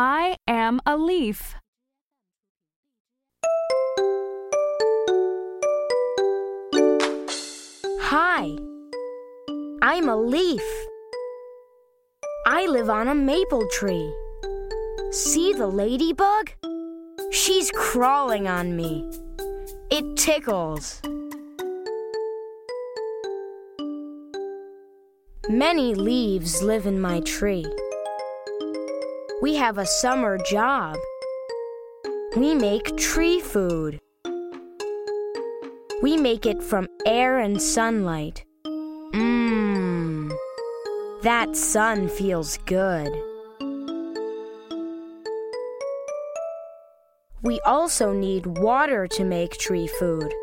I am a leaf. Hi, I'm a leaf. I live on a maple tree. See the ladybug? She's crawling on me. It tickles. Many leaves live in my tree. We have a summer job. We make tree food. We make it from air and sunlight. Mmm. That sun feels good. We also need water to make tree food.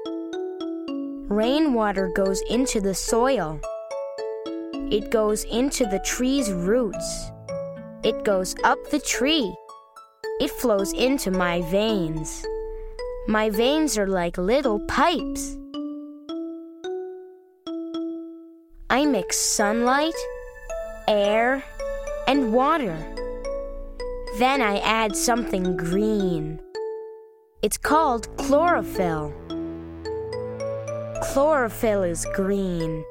Rainwater goes into the soil. It goes into the tree's roots. It goes up the tree. It flows into my veins. My veins are like little pipes. I mix sunlight, air, and water. Then I add something green. It's called chlorophyll. Chlorophyll is green.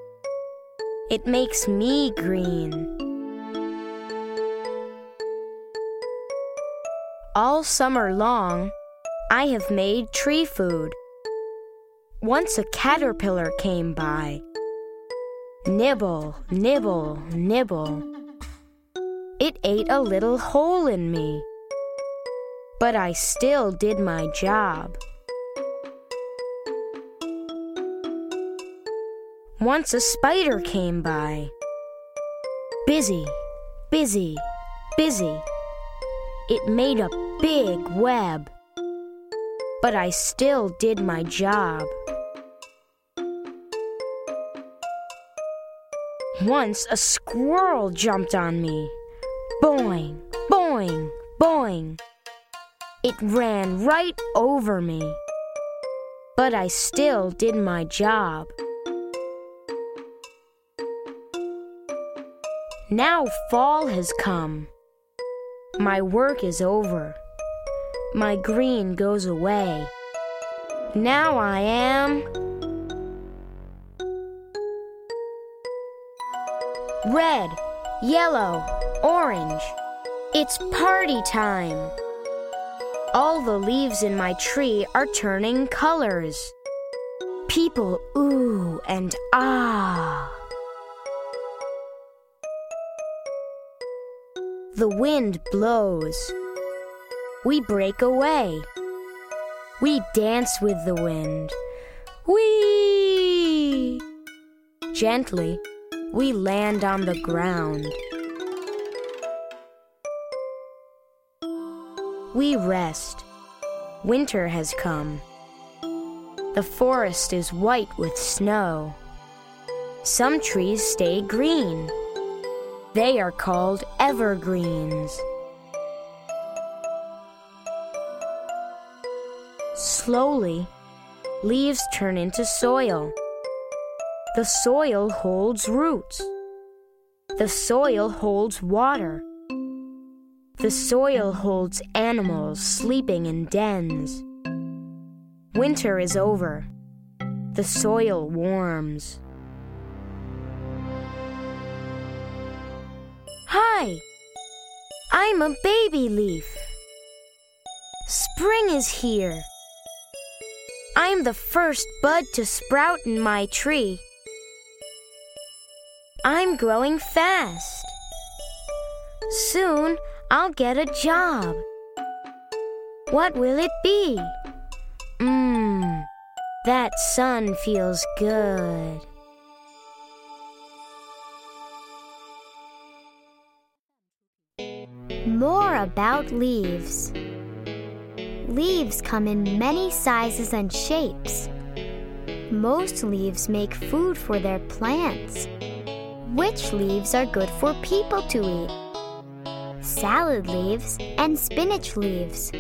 It makes me green. All summer long, I have made tree food. Once a caterpillar came by. Nibble, nibble, nibble. It ate a little hole in me. But I still did my job. Once a spider came by. Busy, busy, busy. It made a big web but I still did my job. Once a squirrel jumped on me. Boing, boing, boing. It ran right over me. But I still did my job. Now fall has come. My work is over my green goes away. Now I am red, yellow, orange. It's party time. All the leaves in my tree are turning colors. People ooh and ah. The wind blows. We break away. We dance with the wind. Whee! Gently, we land on the ground. We rest. Winter has come. The forest is white with snow. Some trees stay green. They are called evergreens. Slowly, leaves turn into soil. The soil holds roots. The soil holds water. The soil holds animals sleeping in dens. Winter is over. The soil warms. Hi! I'm a baby leaf. Spring is here. I'm the first bud to sprout in my tree. I'm growing fast. Soon I'll get a job. What will it be? Mmm, that sun feels good. More about leaves. Leaves come in many sizes and shapes. Most leaves make food for their plants. Which leaves are good for people to eat? Salad leaves and spinach leaves.